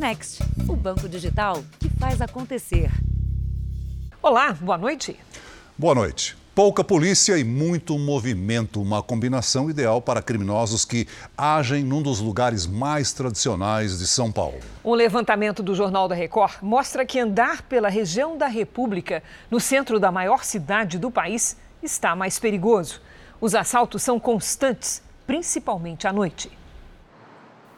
Next, o banco digital que faz acontecer. Olá, boa noite. Boa noite. Pouca polícia e muito movimento, uma combinação ideal para criminosos que agem num dos lugares mais tradicionais de São Paulo. Um levantamento do Jornal da Record mostra que andar pela região da República, no centro da maior cidade do país, está mais perigoso. Os assaltos são constantes, principalmente à noite.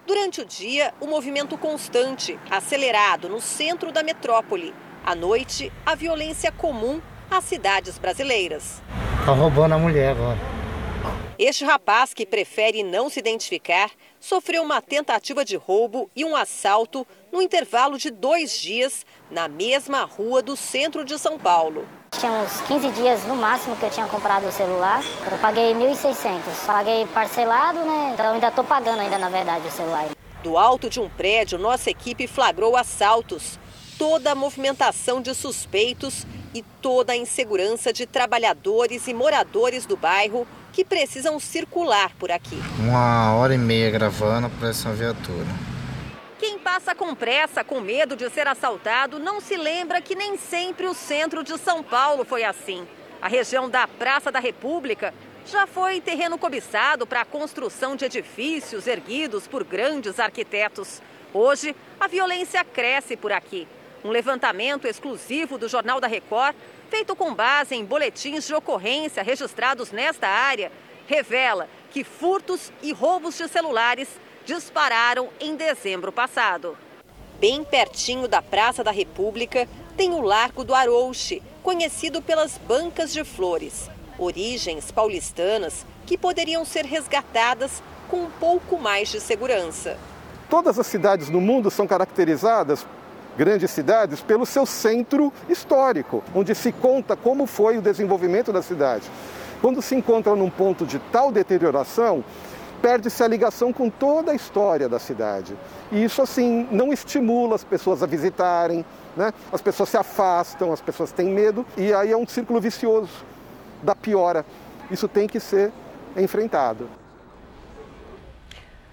Durante o dia, o movimento constante, acelerado no centro da metrópole. À noite, a violência comum às cidades brasileiras. Tá roubando a mulher agora. Este rapaz, que prefere não se identificar, sofreu uma tentativa de roubo e um assalto no intervalo de dois dias na mesma rua do centro de São Paulo. Tinha uns 15 dias no máximo que eu tinha comprado o celular. Eu paguei 1.600. Paguei parcelado, né? Então ainda estou pagando ainda, na verdade, o celular. Do alto de um prédio, nossa equipe flagrou assaltos. Toda a movimentação de suspeitos e toda a insegurança de trabalhadores e moradores do bairro que precisam circular por aqui. Uma hora e meia gravando para essa viatura. Quem passa com pressa, com medo de ser assaltado, não se lembra que nem sempre o centro de São Paulo foi assim. A região da Praça da República já foi terreno cobiçado para a construção de edifícios erguidos por grandes arquitetos. Hoje, a violência cresce por aqui. Um levantamento exclusivo do Jornal da Record, feito com base em boletins de ocorrência registrados nesta área, revela que furtos e roubos de celulares dispararam em dezembro passado. Bem pertinho da Praça da República tem o Largo do Arouche, conhecido pelas bancas de flores. Origens paulistanas que poderiam ser resgatadas com um pouco mais de segurança. Todas as cidades do mundo são caracterizadas grandes cidades pelo seu centro histórico, onde se conta como foi o desenvolvimento da cidade. Quando se encontra num ponto de tal deterioração, perde-se a ligação com toda a história da cidade. E isso, assim, não estimula as pessoas a visitarem, né? as pessoas se afastam, as pessoas têm medo, e aí é um círculo vicioso da piora. Isso tem que ser enfrentado.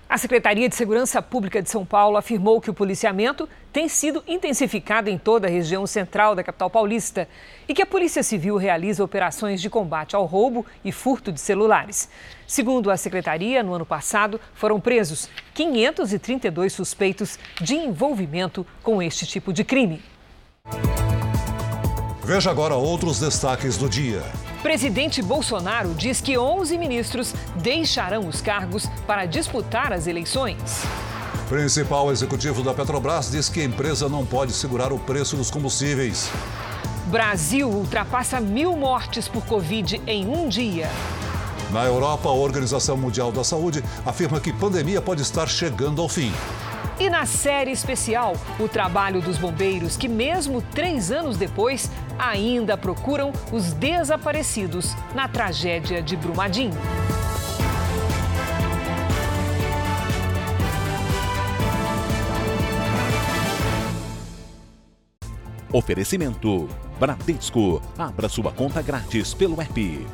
A Secretaria de Segurança Pública de São Paulo afirmou que o policiamento tem sido intensificado em toda a região central da capital paulista e que a Polícia Civil realiza operações de combate ao roubo e furto de celulares. Segundo a secretaria, no ano passado foram presos 532 suspeitos de envolvimento com este tipo de crime. Veja agora outros destaques do dia. Presidente Bolsonaro diz que 11 ministros deixarão os cargos para disputar as eleições. Principal executivo da Petrobras diz que a empresa não pode segurar o preço dos combustíveis. Brasil ultrapassa mil mortes por Covid em um dia. Na Europa, a Organização Mundial da Saúde afirma que pandemia pode estar chegando ao fim. E na série especial, o trabalho dos bombeiros que, mesmo três anos depois, ainda procuram os desaparecidos na tragédia de Brumadinho. Oferecimento: Bradesco. Abra sua conta grátis pelo app.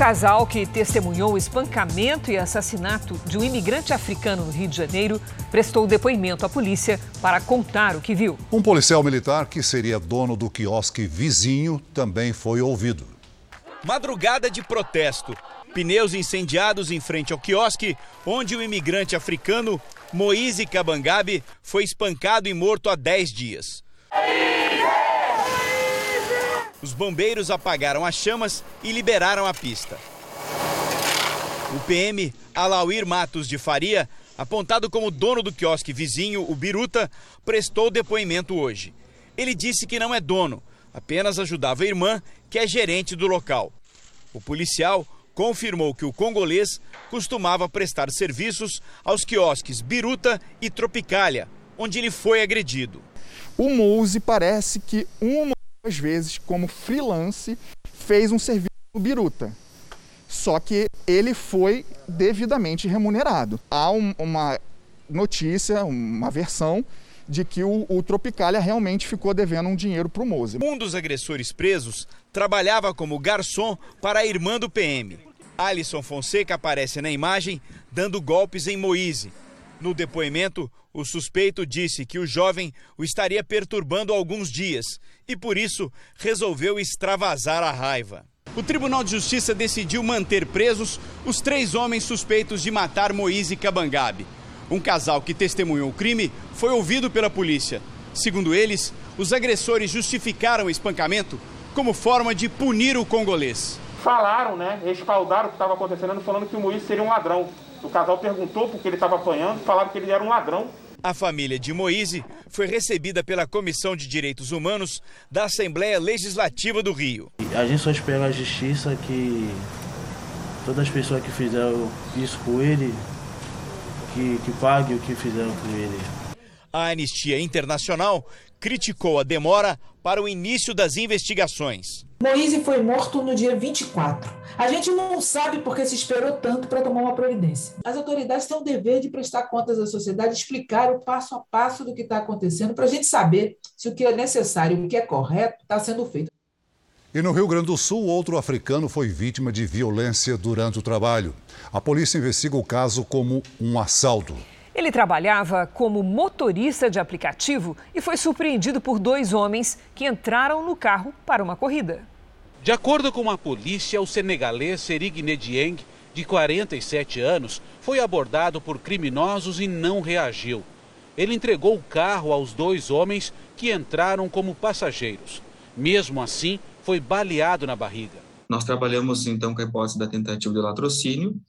Casal que testemunhou o espancamento e assassinato de um imigrante africano no Rio de Janeiro prestou depoimento à polícia para contar o que viu. Um policial militar que seria dono do quiosque vizinho também foi ouvido. Madrugada de protesto. Pneus incendiados em frente ao quiosque, onde o imigrante africano Moise Kabangabe foi espancado e morto há 10 dias. Os bombeiros apagaram as chamas e liberaram a pista. O PM Alauir Matos de Faria, apontado como dono do quiosque vizinho, o Biruta, prestou depoimento hoje. Ele disse que não é dono, apenas ajudava a irmã, que é gerente do local. O policial confirmou que o congolês costumava prestar serviços aos quiosques Biruta e Tropicália, onde ele foi agredido. O Mouse parece que uma duas vezes como freelance fez um serviço no Biruta. Só que ele foi devidamente remunerado. Há um, uma notícia, uma versão de que o, o Tropicália realmente ficou devendo um dinheiro para o Mouse. Um dos agressores presos trabalhava como garçom para a irmã do PM. Alisson Fonseca aparece na imagem dando golpes em Moise. No depoimento, o suspeito disse que o jovem o estaria perturbando alguns dias e, por isso, resolveu extravasar a raiva. O Tribunal de Justiça decidiu manter presos os três homens suspeitos de matar Moise Cabangabe. Um casal que testemunhou o crime foi ouvido pela polícia. Segundo eles, os agressores justificaram o espancamento como forma de punir o congolês. Falaram, né? Respaldaram o que estava acontecendo, falando que o Moise seria um ladrão. O casal perguntou porque ele estava apanhando, falaram que ele era um ladrão. A família de Moise foi recebida pela Comissão de Direitos Humanos da Assembleia Legislativa do Rio. A gente só espera a justiça que todas as pessoas que fizeram isso com ele, que, que paguem o que fizeram com ele. A Anistia Internacional criticou a demora para o início das investigações. Moise foi morto no dia 24. A gente não sabe por que se esperou tanto para tomar uma providência. As autoridades têm o dever de prestar contas à sociedade, explicar o passo a passo do que está acontecendo, para a gente saber se o que é necessário e o que é correto está sendo feito. E no Rio Grande do Sul, outro africano foi vítima de violência durante o trabalho. A polícia investiga o caso como um assalto. Ele trabalhava como motorista de aplicativo e foi surpreendido por dois homens que entraram no carro para uma corrida. De acordo com a polícia, o senegalês Serigne Dieng, de 47 anos, foi abordado por criminosos e não reagiu. Ele entregou o carro aos dois homens que entraram como passageiros. Mesmo assim, foi baleado na barriga. Nós trabalhamos então com a hipótese da tentativa de latrocínio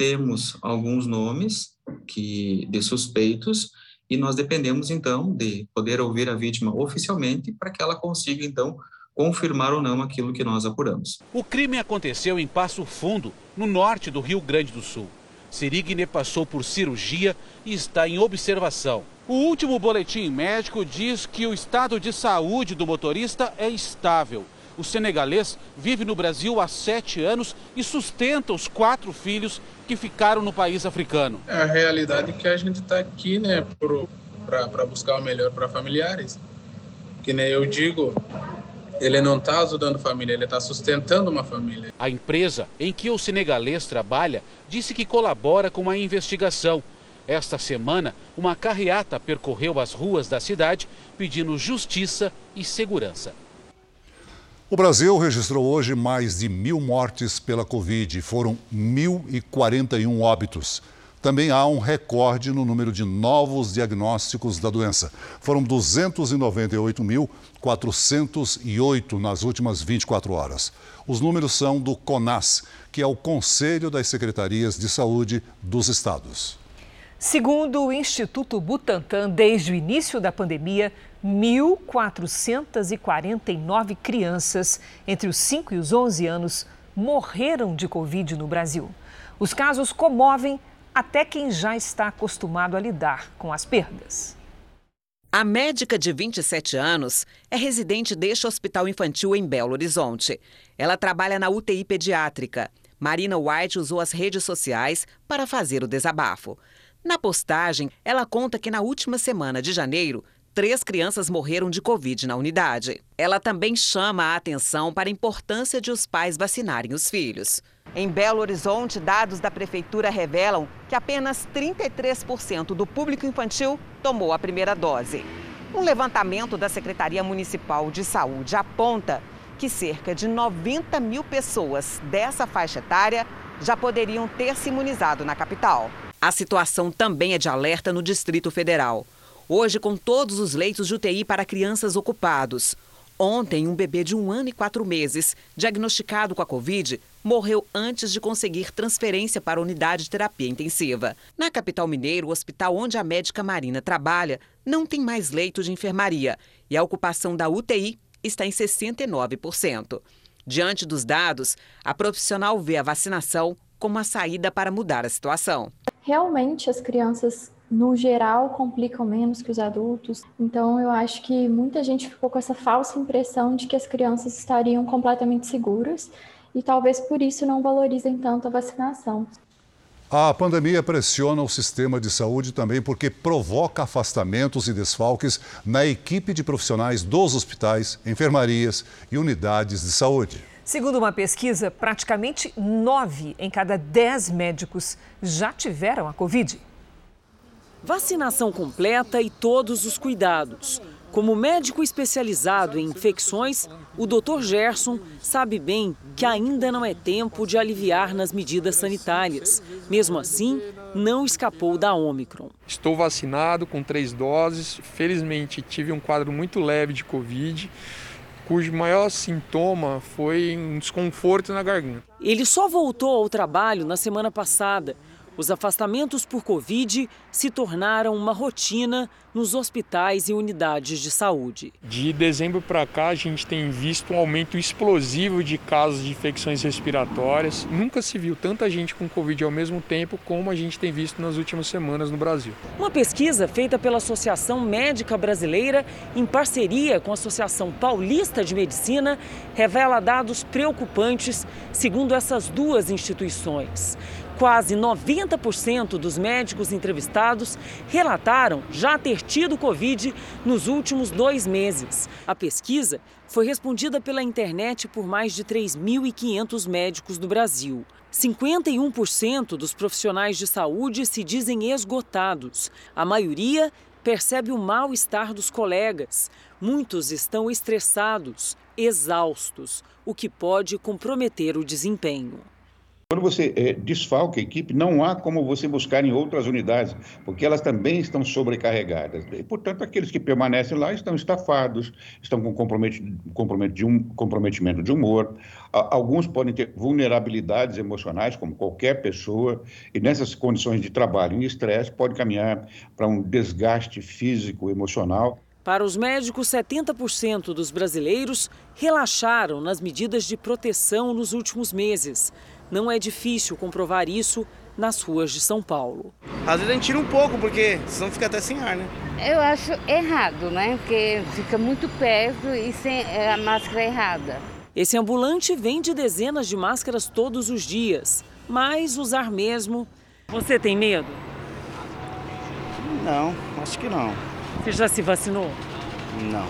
temos alguns nomes que de suspeitos e nós dependemos então de poder ouvir a vítima oficialmente para que ela consiga então confirmar ou não aquilo que nós apuramos. O crime aconteceu em Passo Fundo, no norte do Rio Grande do Sul. Sirigne passou por cirurgia e está em observação. O último boletim médico diz que o estado de saúde do motorista é estável o senegalês vive no Brasil há sete anos e sustenta os quatro filhos que ficaram no país africano. É a realidade que a gente está aqui, né, para buscar o melhor para familiares. Que nem eu digo, ele não está ajudando família, ele está sustentando uma família. A empresa em que o senegalês trabalha disse que colabora com a investigação. Esta semana, uma carreata percorreu as ruas da cidade pedindo justiça e segurança. O Brasil registrou hoje mais de mil mortes pela Covid. Foram 1.041 óbitos. Também há um recorde no número de novos diagnósticos da doença. Foram 298.408 nas últimas 24 horas. Os números são do CONAS, que é o Conselho das Secretarias de Saúde dos Estados. Segundo o Instituto Butantan, desde o início da pandemia, 1.449 crianças entre os 5 e os 11 anos morreram de Covid no Brasil. Os casos comovem até quem já está acostumado a lidar com as perdas. A médica de 27 anos é residente deste hospital infantil em Belo Horizonte. Ela trabalha na UTI pediátrica. Marina White usou as redes sociais para fazer o desabafo. Na postagem, ela conta que na última semana de janeiro, três crianças morreram de Covid na unidade. Ela também chama a atenção para a importância de os pais vacinarem os filhos. Em Belo Horizonte, dados da prefeitura revelam que apenas 33% do público infantil tomou a primeira dose. Um levantamento da Secretaria Municipal de Saúde aponta que cerca de 90 mil pessoas dessa faixa etária já poderiam ter se imunizado na capital. A situação também é de alerta no Distrito Federal. Hoje, com todos os leitos de UTI para crianças ocupados. Ontem, um bebê de um ano e quatro meses, diagnosticado com a Covid, morreu antes de conseguir transferência para a unidade de terapia intensiva. Na capital mineira, o hospital onde a médica Marina trabalha não tem mais leito de enfermaria e a ocupação da UTI está em 69%. Diante dos dados, a profissional vê a vacinação como a saída para mudar a situação. Realmente, as crianças, no geral, complicam menos que os adultos. Então, eu acho que muita gente ficou com essa falsa impressão de que as crianças estariam completamente seguras e talvez por isso não valorizem tanto a vacinação. A pandemia pressiona o sistema de saúde também porque provoca afastamentos e desfalques na equipe de profissionais dos hospitais, enfermarias e unidades de saúde. Segundo uma pesquisa, praticamente nove em cada dez médicos já tiveram a Covid. Vacinação completa e todos os cuidados. Como médico especializado em infecções, o Dr. Gerson sabe bem que ainda não é tempo de aliviar nas medidas sanitárias. Mesmo assim, não escapou da Omicron. Estou vacinado com três doses. Felizmente, tive um quadro muito leve de Covid cujo maior sintoma foi um desconforto na garganta. Ele só voltou ao trabalho na semana passada os afastamentos por Covid se tornaram uma rotina nos hospitais e unidades de saúde. De dezembro para cá, a gente tem visto um aumento explosivo de casos de infecções respiratórias. Nunca se viu tanta gente com Covid ao mesmo tempo como a gente tem visto nas últimas semanas no Brasil. Uma pesquisa feita pela Associação Médica Brasileira, em parceria com a Associação Paulista de Medicina, revela dados preocupantes, segundo essas duas instituições. Quase 90% dos médicos entrevistados relataram já ter tido Covid nos últimos dois meses. A pesquisa foi respondida pela internet por mais de 3.500 médicos do Brasil. 51% dos profissionais de saúde se dizem esgotados. A maioria percebe o mal-estar dos colegas. Muitos estão estressados, exaustos, o que pode comprometer o desempenho. Quando você é, desfalca a equipe, não há como você buscar em outras unidades, porque elas também estão sobrecarregadas. E, portanto, aqueles que permanecem lá estão estafados, estão com comprometimento de humor. Alguns podem ter vulnerabilidades emocionais, como qualquer pessoa, e nessas condições de trabalho em estresse, pode caminhar para um desgaste físico, emocional. Para os médicos, 70% dos brasileiros relaxaram nas medidas de proteção nos últimos meses. Não é difícil comprovar isso nas ruas de São Paulo. Às vezes a gente tira um pouco, porque senão fica até sem ar, né? Eu acho errado, né? Porque fica muito perto e sem é, a máscara é errada. Esse ambulante vende dezenas de máscaras todos os dias, mas usar mesmo. Você tem medo? Não, acho que não. Você já se vacinou? Não.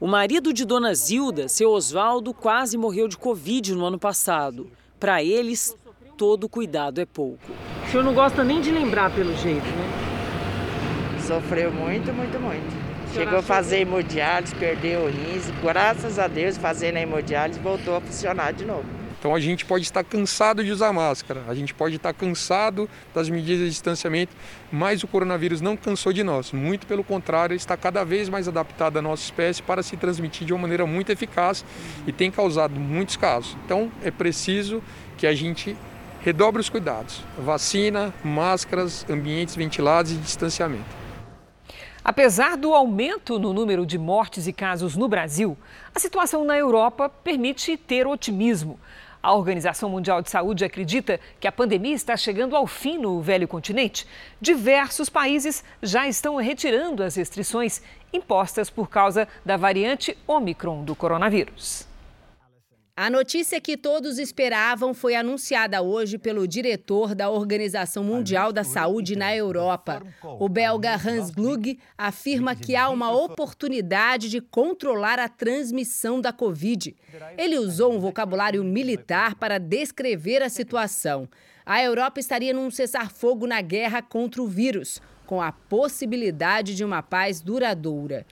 O marido de Dona Zilda, seu Oswaldo, quase morreu de Covid no ano passado. Para eles, todo cuidado é pouco. O senhor não gosta nem de lembrar pelo jeito, né? Sofreu muito, muito, muito. Chegou a fazer hemodiálise, perdeu o rins, graças a Deus, fazendo a hemodiálise, voltou a funcionar de novo. Então a gente pode estar cansado de usar máscara, a gente pode estar cansado das medidas de distanciamento, mas o coronavírus não cansou de nós. Muito pelo contrário, está cada vez mais adaptado à nossa espécie para se transmitir de uma maneira muito eficaz e tem causado muitos casos. Então é preciso que a gente redobre os cuidados: vacina, máscaras, ambientes ventilados e distanciamento. Apesar do aumento no número de mortes e casos no Brasil, a situação na Europa permite ter otimismo. A Organização Mundial de Saúde acredita que a pandemia está chegando ao fim no velho continente. Diversos países já estão retirando as restrições impostas por causa da variante Omicron do coronavírus. A notícia que todos esperavam foi anunciada hoje pelo diretor da Organização Mundial da Saúde na Europa. O belga Hans Glug afirma que há uma oportunidade de controlar a transmissão da Covid. Ele usou um vocabulário militar para descrever a situação. A Europa estaria num cessar-fogo na guerra contra o vírus, com a possibilidade de uma paz duradoura.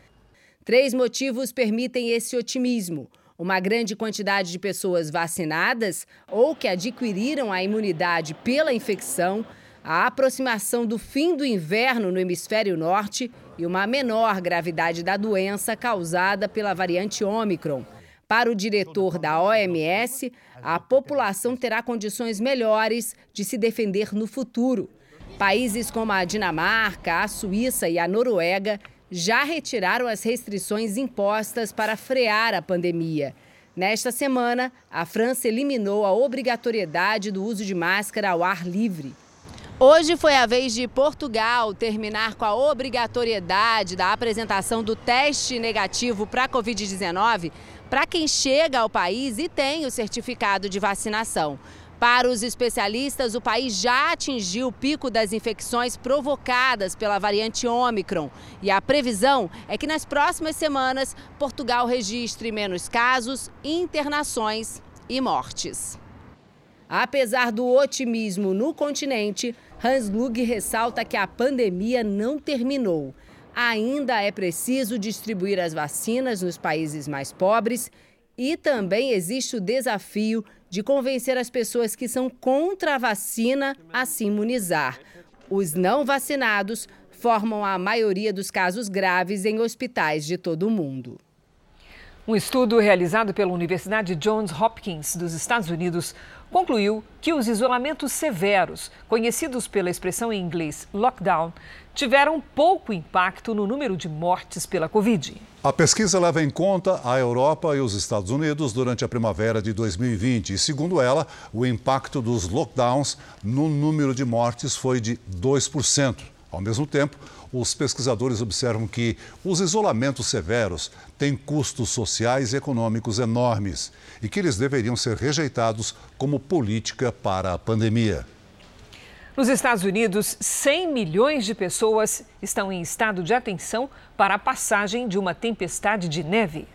Três motivos permitem esse otimismo uma grande quantidade de pessoas vacinadas ou que adquiriram a imunidade pela infecção, a aproximação do fim do inverno no hemisfério norte e uma menor gravidade da doença causada pela variante Omicron. Para o diretor da OMS, a população terá condições melhores de se defender no futuro. Países como a Dinamarca, a Suíça e a Noruega já retiraram as restrições impostas para frear a pandemia. Nesta semana, a França eliminou a obrigatoriedade do uso de máscara ao ar livre. Hoje foi a vez de Portugal terminar com a obrigatoriedade da apresentação do teste negativo para a Covid-19 para quem chega ao país e tem o certificado de vacinação. Para os especialistas, o país já atingiu o pico das infecções provocadas pela variante Omicron. E a previsão é que nas próximas semanas, Portugal registre menos casos, internações e mortes. Apesar do otimismo no continente, Hans Lug ressalta que a pandemia não terminou. Ainda é preciso distribuir as vacinas nos países mais pobres e também existe o desafio de convencer as pessoas que são contra a vacina a se imunizar. Os não vacinados formam a maioria dos casos graves em hospitais de todo o mundo. Um estudo realizado pela Universidade Johns Hopkins dos Estados Unidos concluiu que os isolamentos severos, conhecidos pela expressão em inglês lockdown, tiveram pouco impacto no número de mortes pela Covid. A pesquisa leva em conta a Europa e os Estados Unidos durante a primavera de 2020 e, segundo ela, o impacto dos lockdowns no número de mortes foi de 2%. Ao mesmo tempo, os pesquisadores observam que os isolamentos severos têm custos sociais e econômicos enormes e que eles deveriam ser rejeitados como política para a pandemia. Nos Estados Unidos, 100 milhões de pessoas estão em estado de atenção para a passagem de uma tempestade de neve.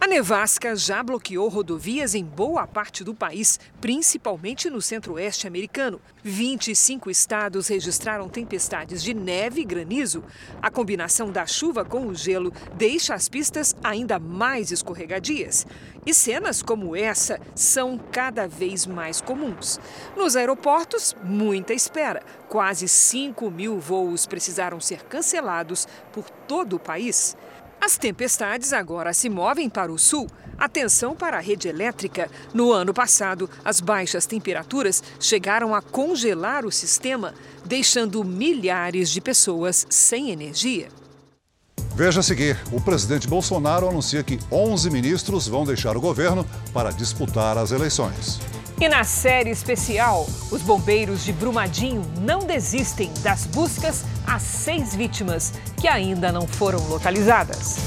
A nevasca já bloqueou rodovias em boa parte do país, principalmente no centro-oeste americano. 25 estados registraram tempestades de neve e granizo. A combinação da chuva com o gelo deixa as pistas ainda mais escorregadias. E cenas como essa são cada vez mais comuns. Nos aeroportos, muita espera. Quase 5 mil voos precisaram ser cancelados por todo o país. As tempestades agora se movem para o sul. Atenção para a rede elétrica. No ano passado, as baixas temperaturas chegaram a congelar o sistema, deixando milhares de pessoas sem energia. Veja a seguir: o presidente Bolsonaro anuncia que 11 ministros vão deixar o governo para disputar as eleições. E na série especial, os bombeiros de Brumadinho não desistem das buscas às seis vítimas que ainda não foram localizadas.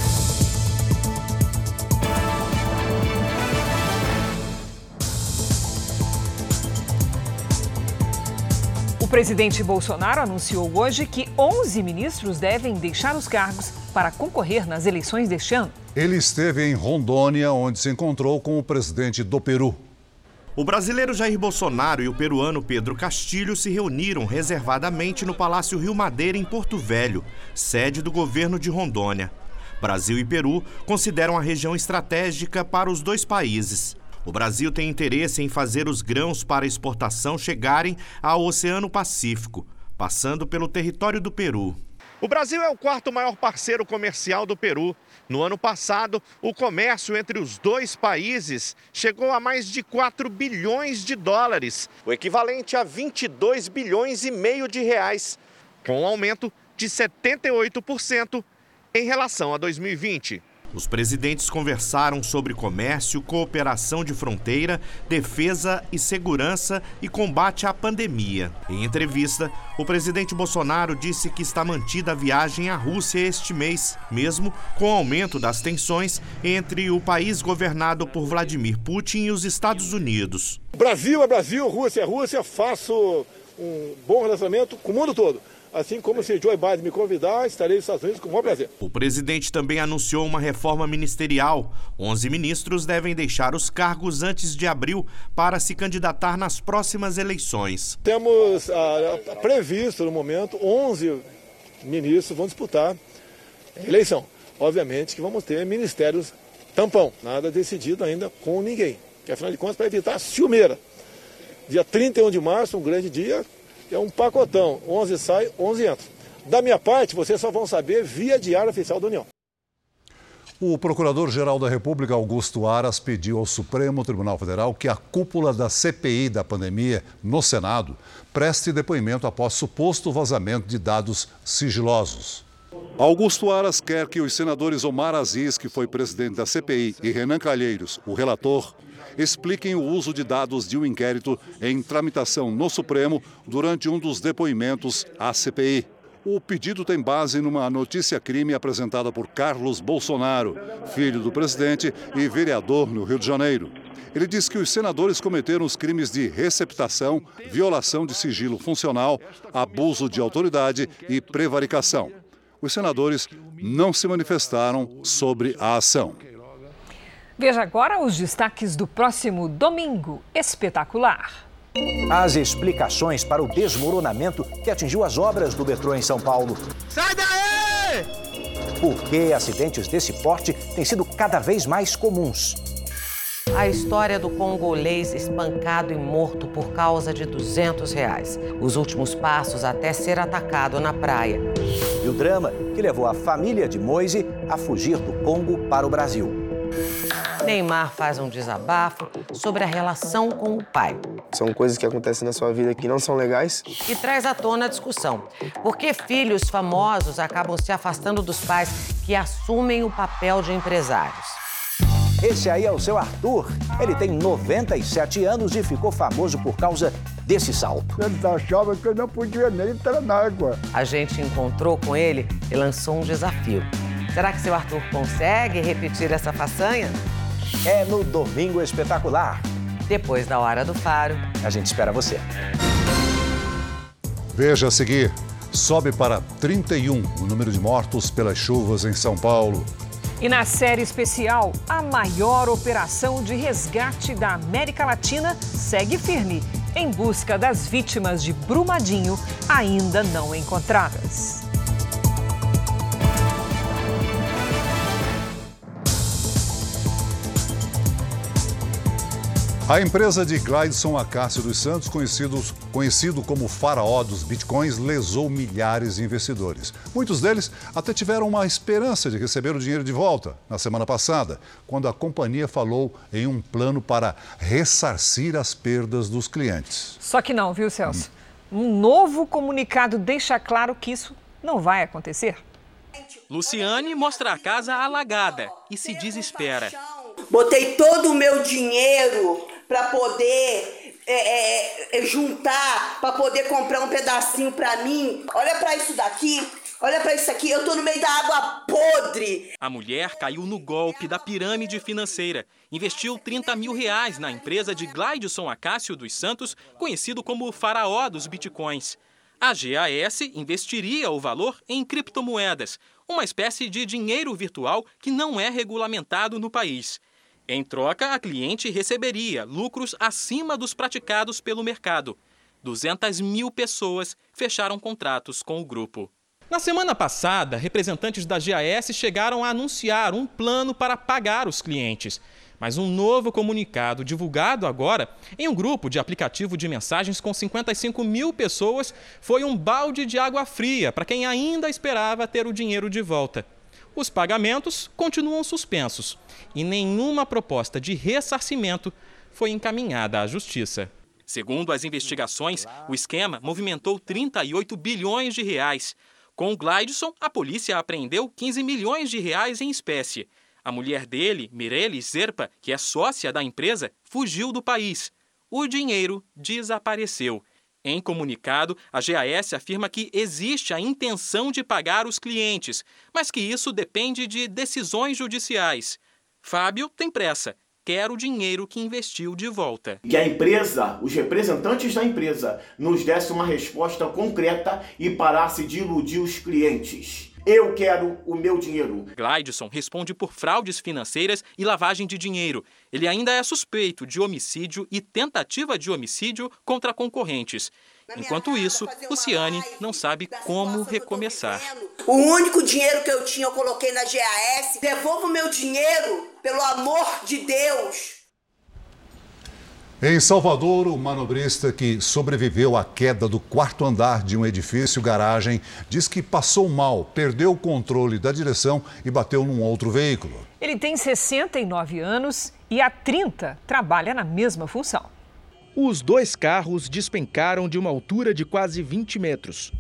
O presidente Bolsonaro anunciou hoje que 11 ministros devem deixar os cargos para concorrer nas eleições deste ano. Ele esteve em Rondônia, onde se encontrou com o presidente do Peru, o brasileiro Jair Bolsonaro e o peruano Pedro Castilho se reuniram reservadamente no Palácio Rio Madeira, em Porto Velho, sede do governo de Rondônia. Brasil e Peru consideram a região estratégica para os dois países. O Brasil tem interesse em fazer os grãos para exportação chegarem ao Oceano Pacífico, passando pelo território do Peru. O Brasil é o quarto maior parceiro comercial do Peru. No ano passado, o comércio entre os dois países chegou a mais de 4 bilhões de dólares, o equivalente a 22 bilhões e meio de reais, com um aumento de 78% em relação a 2020. Os presidentes conversaram sobre comércio, cooperação de fronteira, defesa e segurança e combate à pandemia. Em entrevista, o presidente Bolsonaro disse que está mantida a viagem à Rússia este mês, mesmo com o aumento das tensões entre o país governado por Vladimir Putin e os Estados Unidos. Brasil é Brasil, Rússia é Rússia, faço um bom relacionamento com o mundo todo. Assim como se Joe Biden me convidar, estarei nos Estados Unidos com o maior prazer. O presidente também anunciou uma reforma ministerial. 11 ministros devem deixar os cargos antes de abril para se candidatar nas próximas eleições. Temos ah, previsto, no momento, 11 ministros vão disputar a eleição. Obviamente que vamos ter ministérios tampão, nada decidido ainda com ninguém. Que afinal de contas, para evitar a ciumeira. Dia 31 de março, um grande dia, é um pacotão. 11 sai, 11 entra. Da minha parte, vocês só vão saber via diário oficial da União. O Procurador-Geral da República, Augusto Aras, pediu ao Supremo Tribunal Federal que a cúpula da CPI da pandemia no Senado preste depoimento após suposto vazamento de dados sigilosos. Augusto Aras quer que os senadores Omar Aziz, que foi presidente da CPI, e Renan Calheiros, o relator, expliquem o uso de dados de um inquérito em tramitação no Supremo durante um dos depoimentos à CPI. O pedido tem base numa notícia-crime apresentada por Carlos Bolsonaro, filho do presidente e vereador no Rio de Janeiro. Ele diz que os senadores cometeram os crimes de receptação, violação de sigilo funcional, abuso de autoridade e prevaricação. Os senadores não se manifestaram sobre a ação. Veja agora os destaques do próximo domingo espetacular. As explicações para o desmoronamento que atingiu as obras do metrô em São Paulo. Sai daí! Por que acidentes desse porte têm sido cada vez mais comuns? A história do congolês espancado e morto por causa de 200 reais. Os últimos passos até ser atacado na praia. E o drama que levou a família de Moise a fugir do Congo para o Brasil. Neymar faz um desabafo sobre a relação com o pai. São coisas que acontecem na sua vida que não são legais. E traz à tona a discussão. Por que filhos famosos acabam se afastando dos pais que assumem o papel de empresários? Esse aí é o seu Arthur. Ele tem 97 anos e ficou famoso por causa desse salto. Eles achavam que eu não podia nem entrar na água. A gente encontrou com ele e lançou um desafio. Será que seu Arthur consegue repetir essa façanha? É no Domingo Espetacular. Depois da Hora do Faro. A gente espera você. Veja a seguir. Sobe para 31 o número de mortos pelas chuvas em São Paulo. E na série especial, a maior operação de resgate da América Latina segue firme em busca das vítimas de Brumadinho ainda não encontradas. A empresa de Glideson Acácio dos Santos, conhecido, conhecido como faraó dos bitcoins, lesou milhares de investidores. Muitos deles até tiveram uma esperança de receber o dinheiro de volta na semana passada, quando a companhia falou em um plano para ressarcir as perdas dos clientes. Só que não, viu, Celso? Um novo comunicado deixa claro que isso não vai acontecer. Luciane mostra a casa alagada e se desespera. Botei todo o meu dinheiro para poder é, é, é, juntar, para poder comprar um pedacinho para mim. Olha para isso daqui. Olha para isso aqui, eu tô no meio da água podre. A mulher caiu no golpe da pirâmide financeira. Investiu 30 mil reais na empresa de Glideson Acácio dos Santos, conhecido como o faraó dos bitcoins. A GAS investiria o valor em criptomoedas, uma espécie de dinheiro virtual que não é regulamentado no país. Em troca, a cliente receberia lucros acima dos praticados pelo mercado. 200 mil pessoas fecharam contratos com o grupo. Na semana passada, representantes da GAS chegaram a anunciar um plano para pagar os clientes. Mas um novo comunicado divulgado agora em um grupo de aplicativo de mensagens com 55 mil pessoas foi um balde de água fria para quem ainda esperava ter o dinheiro de volta. Os pagamentos continuam suspensos e nenhuma proposta de ressarcimento foi encaminhada à Justiça. Segundo as investigações, o esquema movimentou 38 bilhões de reais. Com o Glideson, a polícia apreendeu 15 milhões de reais em espécie. A mulher dele, Mirelle Zerpa, que é sócia da empresa, fugiu do país. O dinheiro desapareceu. Em comunicado, a GAS afirma que existe a intenção de pagar os clientes, mas que isso depende de decisões judiciais. Fábio tem pressa, quer o dinheiro que investiu de volta. Que a empresa, os representantes da empresa, nos desse uma resposta concreta e parasse de iludir os clientes. Eu quero o meu dinheiro. Glideson responde por fraudes financeiras e lavagem de dinheiro. Ele ainda é suspeito de homicídio e tentativa de homicídio contra concorrentes. Enquanto isso, Luciane não sabe como recomeçar. O único dinheiro que eu tinha eu coloquei na GAS. Devolva o meu dinheiro, pelo amor de Deus. Em Salvador, o manobrista que sobreviveu à queda do quarto andar de um edifício garagem diz que passou mal, perdeu o controle da direção e bateu num outro veículo. Ele tem 69 anos e há 30 trabalha na mesma função. Os dois carros despencaram de uma altura de quase 20 metros.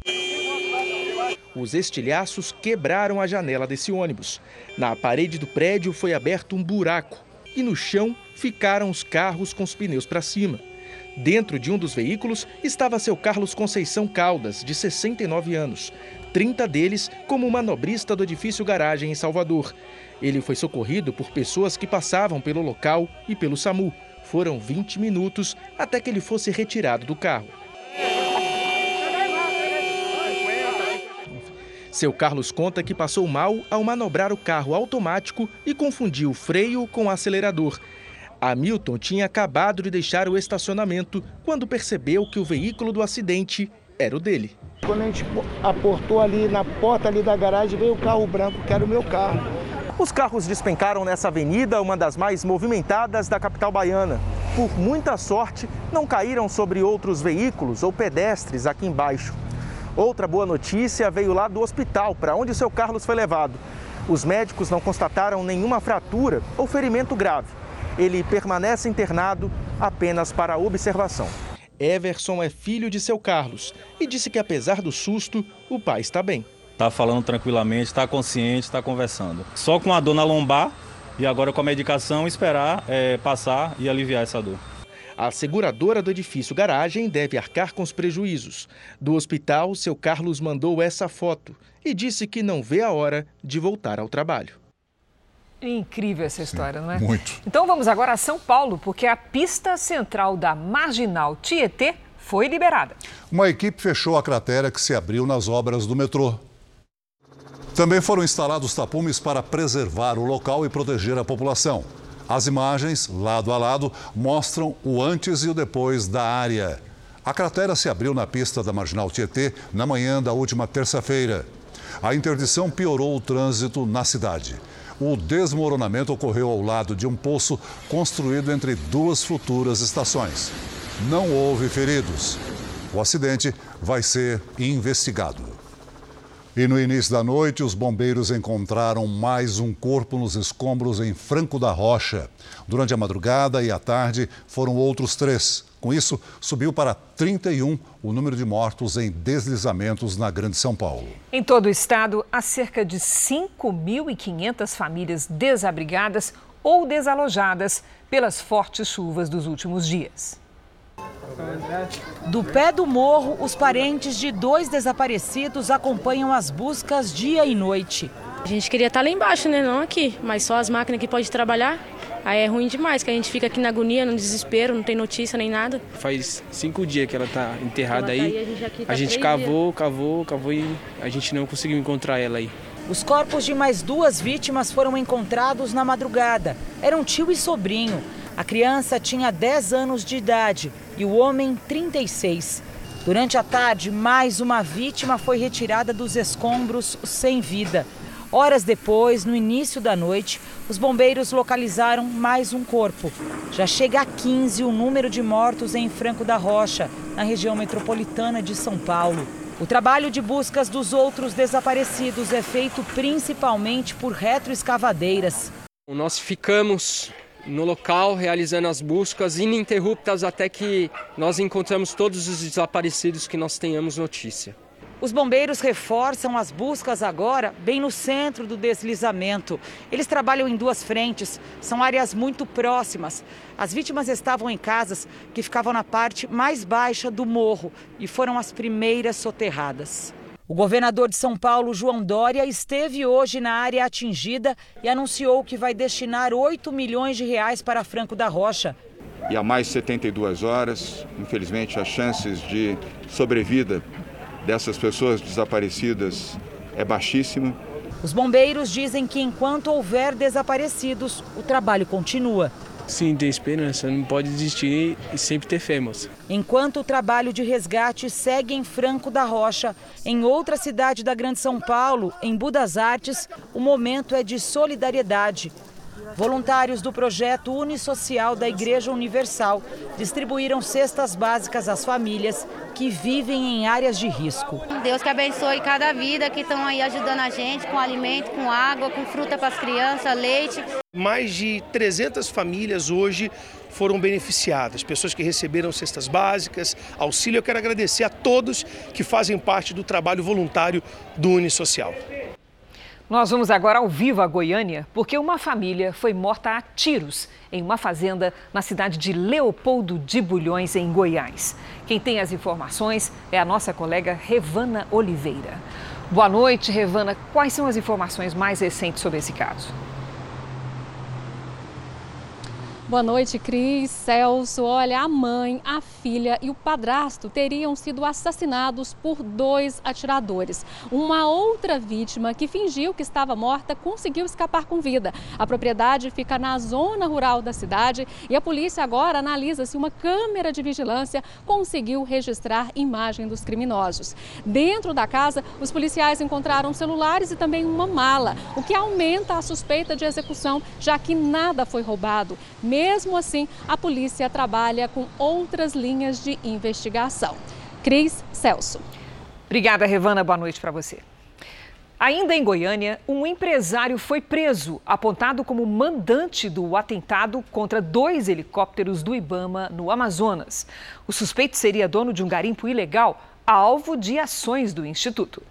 Os estilhaços quebraram a janela desse ônibus. Na parede do prédio foi aberto um buraco e no chão ficaram os carros com os pneus para cima. Dentro de um dos veículos estava seu Carlos Conceição Caldas, de 69 anos, 30 deles como manobrista do edifício garagem em Salvador. Ele foi socorrido por pessoas que passavam pelo local e pelo SAMU. Foram 20 minutos até que ele fosse retirado do carro. Seu Carlos conta que passou mal ao manobrar o carro automático e confundiu o freio com o acelerador. Hamilton tinha acabado de deixar o estacionamento quando percebeu que o veículo do acidente era o dele. Quando a gente aportou ali na porta ali da garagem, veio o carro branco, que era o meu carro. Os carros despencaram nessa avenida, uma das mais movimentadas da capital baiana. Por muita sorte, não caíram sobre outros veículos ou pedestres aqui embaixo. Outra boa notícia veio lá do hospital, para onde o seu Carlos foi levado. Os médicos não constataram nenhuma fratura ou ferimento grave. Ele permanece internado apenas para observação. Everson é filho de seu Carlos e disse que, apesar do susto, o pai está bem. Está falando tranquilamente, está consciente, está conversando. Só com a dor na lombar e agora com a medicação esperar é, passar e aliviar essa dor. A seguradora do edifício garagem deve arcar com os prejuízos. Do hospital, seu Carlos mandou essa foto e disse que não vê a hora de voltar ao trabalho. Incrível essa história, Sim, não é? Muito. Então vamos agora a São Paulo, porque a pista central da Marginal Tietê foi liberada. Uma equipe fechou a cratera que se abriu nas obras do metrô. Também foram instalados tapumes para preservar o local e proteger a população. As imagens, lado a lado, mostram o antes e o depois da área. A cratera se abriu na pista da Marginal Tietê na manhã da última terça-feira. A interdição piorou o trânsito na cidade. O desmoronamento ocorreu ao lado de um poço construído entre duas futuras estações. Não houve feridos. O acidente vai ser investigado. E no início da noite, os bombeiros encontraram mais um corpo nos escombros em Franco da Rocha. Durante a madrugada e a tarde, foram outros três. Com isso, subiu para 31 o número de mortos em deslizamentos na Grande São Paulo. Em todo o estado, há cerca de 5.500 famílias desabrigadas ou desalojadas pelas fortes chuvas dos últimos dias. Do pé do morro, os parentes de dois desaparecidos acompanham as buscas dia e noite. A gente queria estar lá embaixo, né? Não aqui, mas só as máquinas que podem trabalhar. Aí é ruim demais, que a gente fica aqui na agonia, no desespero, não tem notícia nem nada. Faz cinco dias que ela tá enterrada Ela tá aí. aí, a gente tá a gente cavou, cavou, cavou e a gente não conseguiu encontrar ela aí. Os corpos de mais duas vítimas foram encontrados na madrugada. Eram tio e sobrinho. A criança tinha 10 anos de idade e o homem 36. Durante a tarde, mais uma vítima foi retirada dos escombros sem vida. Horas depois, no início da noite, os bombeiros localizaram mais um corpo. Já chega a 15 o número de mortos em Franco da Rocha, na região metropolitana de São Paulo. O trabalho de buscas dos outros desaparecidos é feito principalmente por retroescavadeiras. Nós ficamos no local realizando as buscas ininterruptas até que nós encontramos todos os desaparecidos que nós tenhamos notícia. Os bombeiros reforçam as buscas agora bem no centro do deslizamento. Eles trabalham em duas frentes, são áreas muito próximas. As vítimas estavam em casas que ficavam na parte mais baixa do morro e foram as primeiras soterradas. O governador de São Paulo, João Dória, esteve hoje na área atingida e anunciou que vai destinar 8 milhões de reais para Franco da Rocha. E há mais de 72 horas, infelizmente, as chances de sobrevida dessas pessoas desaparecidas é baixíssima. Os bombeiros dizem que enquanto houver desaparecidos, o trabalho continua. Sim, tem esperança, não pode desistir e sempre ter fé, moça. Enquanto o trabalho de resgate segue em Franco da Rocha, em outra cidade da Grande São Paulo, em Budas Artes, o momento é de solidariedade. Voluntários do projeto Unisocial da Igreja Universal distribuíram cestas básicas às famílias que vivem em áreas de risco. Deus que abençoe cada vida que estão aí ajudando a gente com alimento, com água, com fruta para as crianças, leite. Mais de 300 famílias hoje foram beneficiadas, pessoas que receberam cestas básicas, auxílio. Eu quero agradecer a todos que fazem parte do trabalho voluntário do Unisocial. Nós vamos agora ao vivo a Goiânia, porque uma família foi morta a tiros em uma fazenda na cidade de Leopoldo de Bulhões, em Goiás. Quem tem as informações é a nossa colega Revana Oliveira. Boa noite, Revana. Quais são as informações mais recentes sobre esse caso? Boa noite, Cris, Celso. Olha, a mãe, a filha e o padrasto teriam sido assassinados por dois atiradores. Uma outra vítima que fingiu que estava morta conseguiu escapar com vida. A propriedade fica na zona rural da cidade e a polícia agora analisa se uma câmera de vigilância conseguiu registrar imagem dos criminosos. Dentro da casa, os policiais encontraram celulares e também uma mala, o que aumenta a suspeita de execução, já que nada foi roubado. Mesmo assim, a polícia trabalha com outras linhas de investigação. Cris Celso. Obrigada, Revana. Boa noite para você. Ainda em Goiânia, um empresário foi preso, apontado como mandante do atentado contra dois helicópteros do Ibama no Amazonas. O suspeito seria dono de um garimpo ilegal, alvo de ações do Instituto.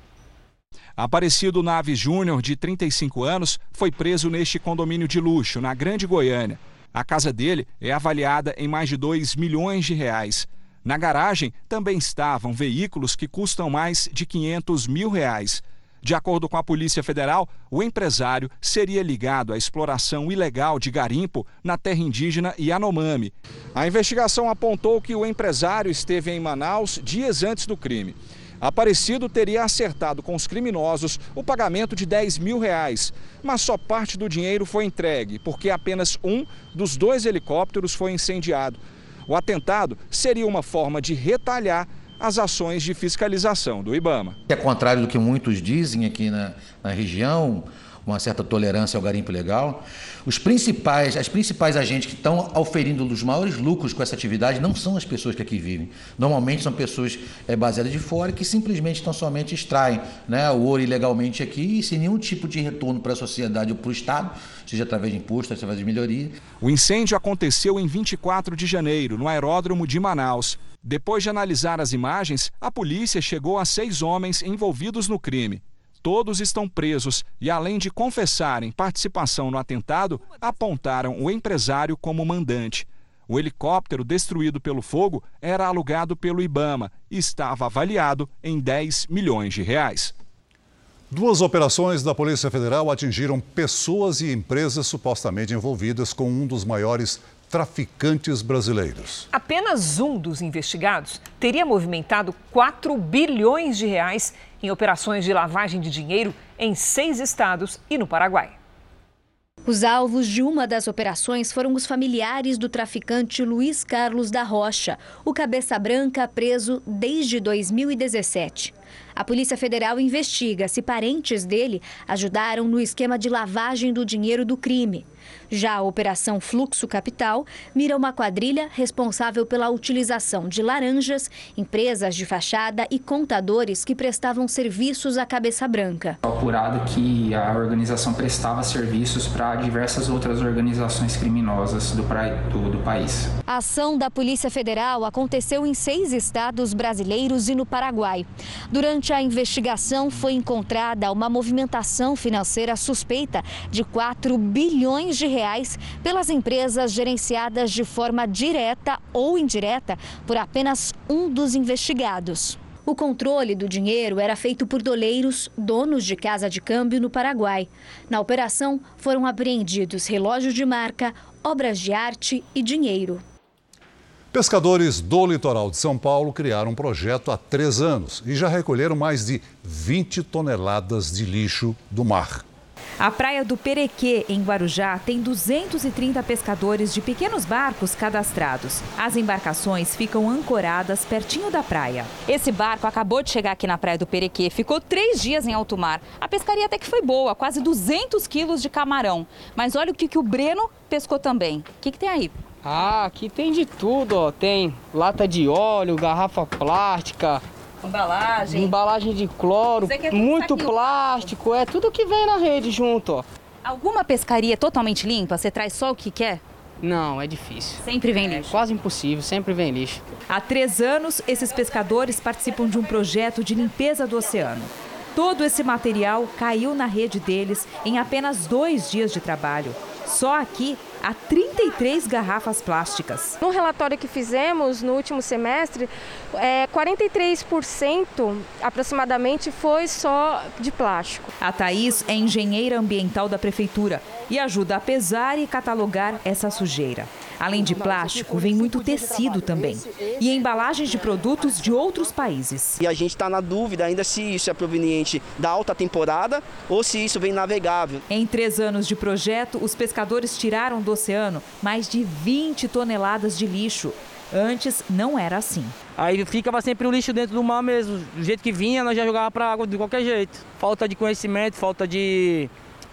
Aparecido Naves Júnior, de 35 anos, foi preso neste condomínio de luxo, na Grande Goiânia. A casa dele é avaliada em mais de 2 milhões de reais. Na garagem também estavam veículos que custam mais de 500 mil reais. De acordo com a Polícia Federal, o empresário seria ligado à exploração ilegal de garimpo na terra indígena Yanomami. A investigação apontou que o empresário esteve em Manaus dias antes do crime. Aparecido teria acertado com os criminosos o pagamento de 10 mil reais, mas só parte do dinheiro foi entregue, porque apenas um dos dois helicópteros foi incendiado. O atentado seria uma forma de retalhar as ações de fiscalização do IBAMA. É contrário do que muitos dizem aqui na, na região, uma certa tolerância ao garimpo legal. Os principais, as principais agentes que estão auferindo os maiores lucros com essa atividade não são as pessoas que aqui vivem. Normalmente são pessoas é, baseadas de fora que simplesmente estão somente extraem né, o ouro ilegalmente aqui e sem nenhum tipo de retorno para a sociedade ou para o Estado, seja através de imposto, através de melhoria. O incêndio aconteceu em 24 de janeiro, no aeródromo de Manaus. Depois de analisar as imagens, a polícia chegou a seis homens envolvidos no crime. Todos estão presos e, além de confessarem participação no atentado, apontaram o empresário como mandante. O helicóptero destruído pelo fogo era alugado pelo Ibama e estava avaliado em 10 milhões de reais. Duas operações da Polícia Federal atingiram pessoas e empresas supostamente envolvidas com um dos maiores traficantes brasileiros. Apenas um dos investigados teria movimentado 4 bilhões de reais em operações de lavagem de dinheiro em seis estados e no Paraguai. Os alvos de uma das operações foram os familiares do traficante Luiz Carlos da Rocha, o cabeça branca preso desde 2017. A Polícia Federal investiga se parentes dele ajudaram no esquema de lavagem do dinheiro do crime. Já a Operação Fluxo Capital mira uma quadrilha responsável pela utilização de laranjas, empresas de fachada e contadores que prestavam serviços à Cabeça Branca. Apurado que a organização prestava serviços para diversas outras organizações criminosas do, pra... do, do país. A ação da Polícia Federal aconteceu em seis estados brasileiros e no Paraguai. Durante a investigação, foi encontrada uma movimentação financeira suspeita de 4 bilhões de reais pelas empresas gerenciadas de forma direta ou indireta por apenas um dos investigados. O controle do dinheiro era feito por doleiros, donos de casa de câmbio no Paraguai. Na operação, foram apreendidos relógios de marca, obras de arte e dinheiro. Pescadores do litoral de São Paulo criaram um projeto há três anos e já recolheram mais de 20 toneladas de lixo do mar. A praia do Perequê, em Guarujá, tem 230 pescadores de pequenos barcos cadastrados. As embarcações ficam ancoradas pertinho da praia. Esse barco acabou de chegar aqui na praia do Perequê, ficou três dias em alto mar. A pescaria até que foi boa, quase 200 quilos de camarão. Mas olha o que, que o Breno pescou também. O que, que tem aí? Ah, aqui tem de tudo, ó. Tem lata de óleo, garrafa plástica, Embalagem. Embalagem de cloro, muito plástico, é tudo que vem na rede junto, ó. Alguma pescaria totalmente limpa? Você traz só o que quer? Não, é difícil. Sempre vem lixo? É quase impossível, sempre vem lixo. Há três anos, esses pescadores participam de um projeto de limpeza do oceano. Todo esse material caiu na rede deles em apenas dois dias de trabalho. Só aqui há 33 garrafas plásticas. No relatório que fizemos no último semestre, é, 43% aproximadamente foi só de plástico. A Thaís é engenheira ambiental da prefeitura e ajuda a pesar e catalogar essa sujeira. Além de plástico, vem muito tecido também. E embalagens de produtos de outros países. E a gente está na dúvida ainda se isso é proveniente da alta temporada ou se isso vem navegável. Em três anos de projeto, os pescadores tiraram do oceano mais de 20 toneladas de lixo. Antes não era assim. Aí ficava sempre o lixo dentro do mar mesmo. Do jeito que vinha, nós já jogava para água de qualquer jeito. Falta de conhecimento, falta de,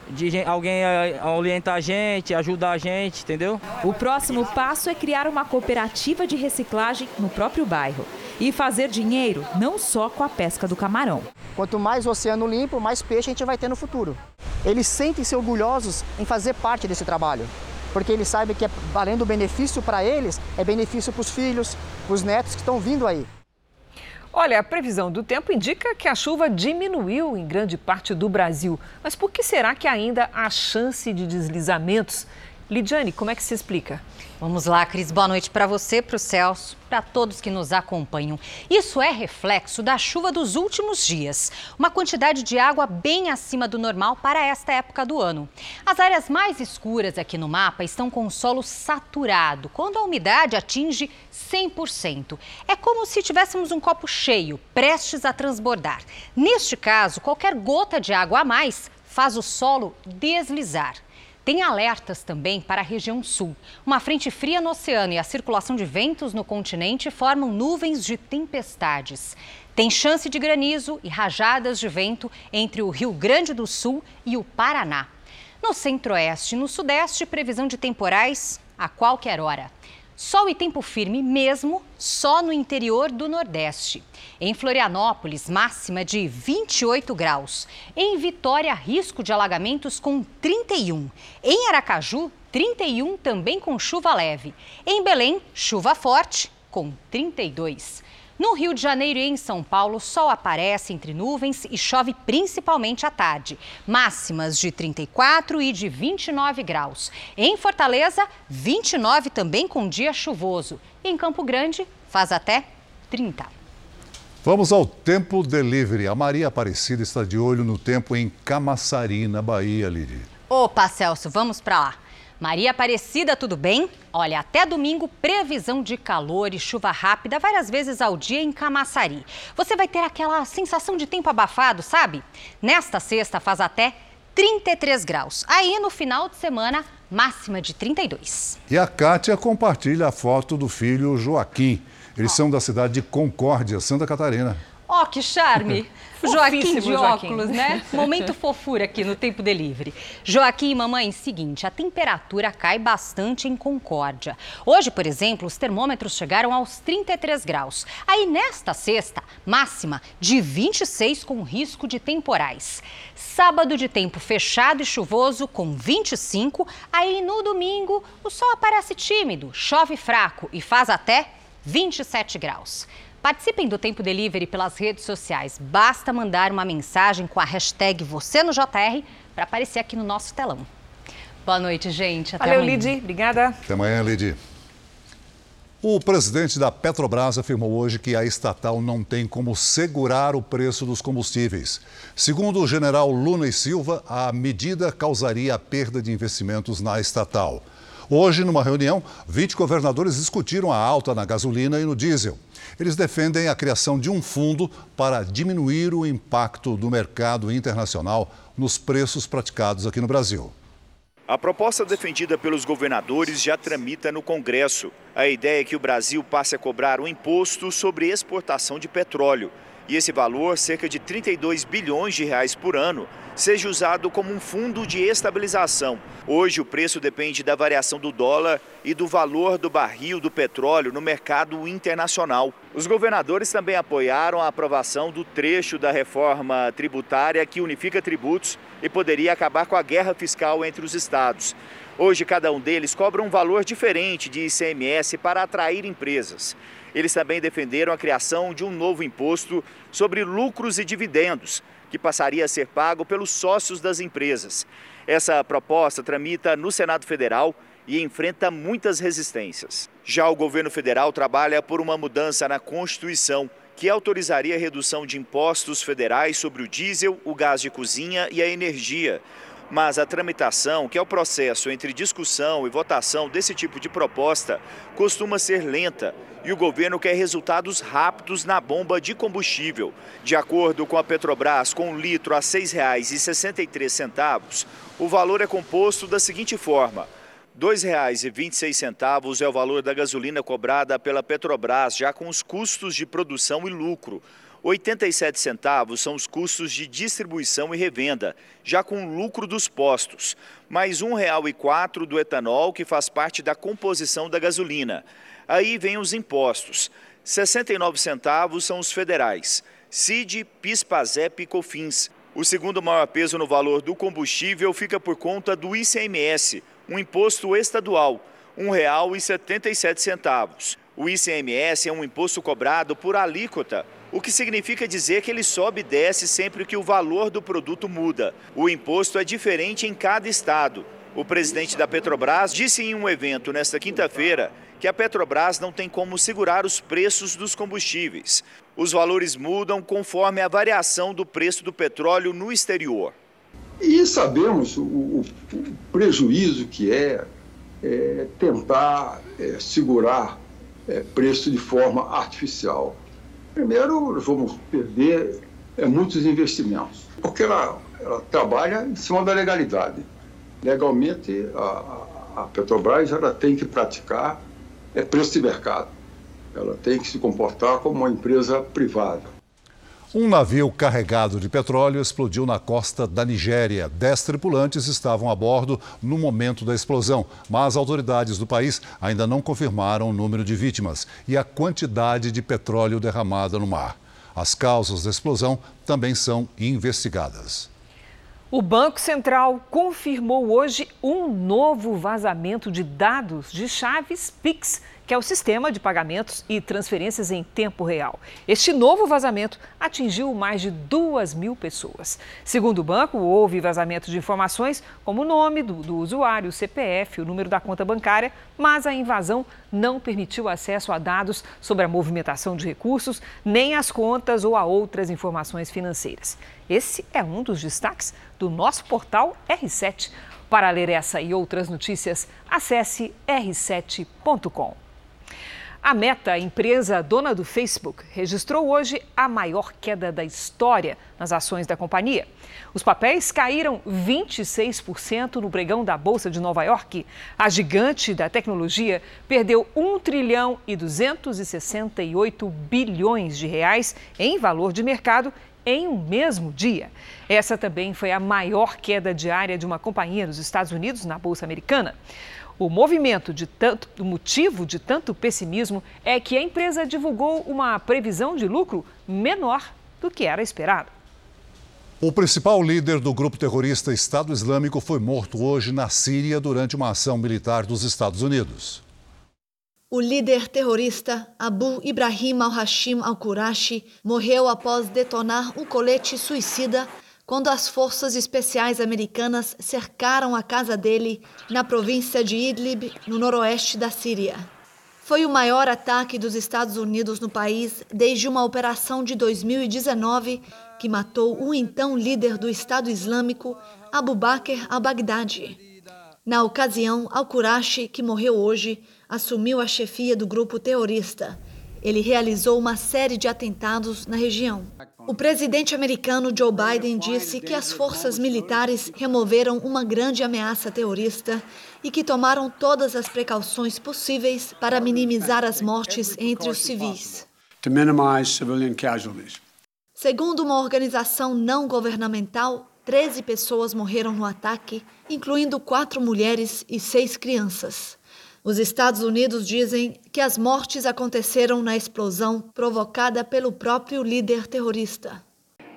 de alguém orientar a gente, ajudar a gente, entendeu? O próximo passo é criar uma cooperativa de reciclagem no próprio bairro e fazer dinheiro não só com a pesca do camarão. Quanto mais oceano limpo, mais peixe a gente vai ter no futuro. Eles sentem-se orgulhosos em fazer parte desse trabalho porque eles sabem que, além do benefício para eles, é benefício para os filhos, para os netos que estão vindo aí. Olha, a previsão do tempo indica que a chuva diminuiu em grande parte do Brasil. Mas por que será que ainda há chance de deslizamentos? Lidiane, como é que se explica? Vamos lá, Cris. Boa noite para você, para o Celso, para todos que nos acompanham. Isso é reflexo da chuva dos últimos dias. Uma quantidade de água bem acima do normal para esta época do ano. As áreas mais escuras aqui no mapa estão com o solo saturado, quando a umidade atinge 100%. É como se tivéssemos um copo cheio, prestes a transbordar. Neste caso, qualquer gota de água a mais faz o solo deslizar. Tem alertas também para a região sul. Uma frente fria no oceano e a circulação de ventos no continente formam nuvens de tempestades. Tem chance de granizo e rajadas de vento entre o Rio Grande do Sul e o Paraná. No centro-oeste e no sudeste, previsão de temporais a qualquer hora. Sol e tempo firme mesmo só no interior do Nordeste. Em Florianópolis, máxima de 28 graus. Em Vitória, risco de alagamentos com 31. Em Aracaju, 31 também com chuva leve. Em Belém, chuva forte com 32. No Rio de Janeiro e em São Paulo, sol aparece entre nuvens e chove principalmente à tarde. Máximas de 34 e de 29 graus. Em Fortaleza, 29 também com dia chuvoso. Em Campo Grande, faz até 30. Vamos ao Tempo Delivery. A Maria Aparecida está de olho no tempo em Camaçari, na Bahia, Lili. Opa, Celso, vamos para lá. Maria Aparecida, tudo bem? Olha, até domingo, previsão de calor e chuva rápida várias vezes ao dia em Camaçari. Você vai ter aquela sensação de tempo abafado, sabe? Nesta sexta faz até 33 graus. Aí no final de semana, máxima de 32. E a Kátia compartilha a foto do filho Joaquim. Eles são da cidade de Concórdia, Santa Catarina. Ó, oh, que charme! Joaquim de óculos, né? Momento fofura aqui no Tempo Delivery. Joaquim, mamãe, seguinte, a temperatura cai bastante em Concórdia. Hoje, por exemplo, os termômetros chegaram aos 33 graus. Aí nesta sexta, máxima de 26 com risco de temporais. Sábado de tempo fechado e chuvoso com 25. Aí no domingo, o sol aparece tímido, chove fraco e faz até 27 graus. Participem do Tempo Delivery pelas redes sociais. Basta mandar uma mensagem com a hashtag você no JR para aparecer aqui no nosso telão. Boa noite, gente. Até Valeu, amanhã. Lidi. Obrigada. Até amanhã, Lidi. O presidente da Petrobras afirmou hoje que a estatal não tem como segurar o preço dos combustíveis. Segundo o general Luna e Silva, a medida causaria a perda de investimentos na estatal. Hoje, numa reunião, 20 governadores discutiram a alta na gasolina e no diesel. Eles defendem a criação de um fundo para diminuir o impacto do mercado internacional nos preços praticados aqui no Brasil. A proposta defendida pelos governadores já tramita no Congresso. A ideia é que o Brasil passe a cobrar um imposto sobre exportação de petróleo. E esse valor, cerca de 32 bilhões de reais por ano, seja usado como um fundo de estabilização. Hoje o preço depende da variação do dólar e do valor do barril do petróleo no mercado internacional. Os governadores também apoiaram a aprovação do trecho da reforma tributária que unifica tributos e poderia acabar com a guerra fiscal entre os estados. Hoje, cada um deles cobra um valor diferente de ICMS para atrair empresas. Eles também defenderam a criação de um novo imposto sobre lucros e dividendos, que passaria a ser pago pelos sócios das empresas. Essa proposta tramita no Senado Federal e enfrenta muitas resistências. Já o governo federal trabalha por uma mudança na Constituição que autorizaria a redução de impostos federais sobre o diesel, o gás de cozinha e a energia. Mas a tramitação, que é o processo entre discussão e votação desse tipo de proposta, costuma ser lenta e o governo quer resultados rápidos na bomba de combustível. De acordo com a Petrobras, com um litro a R$ 6,63, o valor é composto da seguinte forma: R$ 2,26 é o valor da gasolina cobrada pela Petrobras, já com os custos de produção e lucro. 87 centavos são os custos de distribuição e revenda, já com lucro dos postos, mais R$ 1,04 do etanol, que faz parte da composição da gasolina. Aí vem os impostos. 69 centavos são os federais, CID, PIS, PASEP e COFINS. O segundo maior peso no valor do combustível fica por conta do ICMS, um imposto estadual, R$ 1,77. O ICMS é um imposto cobrado por alíquota, o que significa dizer que ele sobe e desce sempre que o valor do produto muda. O imposto é diferente em cada estado. O presidente da Petrobras disse em um evento nesta quinta-feira que a Petrobras não tem como segurar os preços dos combustíveis. Os valores mudam conforme a variação do preço do petróleo no exterior. E sabemos o, o, o prejuízo que é, é tentar é, segurar é, preço de forma artificial. Primeiro, vamos perder é, muitos investimentos, porque ela, ela, trabalha em cima da legalidade. Legalmente, a, a Petrobras ela tem que praticar é, preço de mercado. Ela tem que se comportar como uma empresa privada. Um navio carregado de petróleo explodiu na costa da Nigéria. Dez tripulantes estavam a bordo no momento da explosão, mas autoridades do país ainda não confirmaram o número de vítimas e a quantidade de petróleo derramada no mar. As causas da explosão também são investigadas. O Banco Central confirmou hoje um novo vazamento de dados de chaves PIX que é o sistema de pagamentos e transferências em tempo real. Este novo vazamento atingiu mais de duas mil pessoas. Segundo o banco, houve vazamento de informações como o nome do, do usuário, o CPF, o número da conta bancária, mas a invasão não permitiu acesso a dados sobre a movimentação de recursos, nem as contas ou a outras informações financeiras. Esse é um dos destaques do nosso portal R7. Para ler essa e outras notícias, acesse r7.com. A Meta, empresa dona do Facebook, registrou hoje a maior queda da história nas ações da companhia. Os papéis caíram 26% no pregão da Bolsa de Nova York. A gigante da tecnologia perdeu 1 trilhão e 268 bilhões de reais em valor de mercado em um mesmo dia. Essa também foi a maior queda diária de uma companhia nos Estados Unidos na Bolsa Americana. O movimento de tanto, o motivo de tanto pessimismo é que a empresa divulgou uma previsão de lucro menor do que era esperado. O principal líder do grupo terrorista Estado Islâmico foi morto hoje na Síria durante uma ação militar dos Estados Unidos. O líder terrorista Abu Ibrahim al-Hashim al-Qurashi morreu após detonar um colete suicida quando as forças especiais americanas cercaram a casa dele na província de Idlib, no noroeste da Síria. Foi o maior ataque dos Estados Unidos no país desde uma operação de 2019 que matou o então líder do Estado Islâmico, Abu Bakr al-Baghdadi. Na ocasião, Al-Qurashi, que morreu hoje, assumiu a chefia do grupo terrorista. Ele realizou uma série de atentados na região. O presidente americano Joe Biden disse que as forças militares removeram uma grande ameaça terrorista e que tomaram todas as precauções possíveis para minimizar as mortes entre os civis. Segundo uma organização não governamental, 13 pessoas morreram no ataque, incluindo quatro mulheres e seis crianças. Os Estados Unidos dizem que as mortes aconteceram na explosão provocada pelo próprio líder terrorista.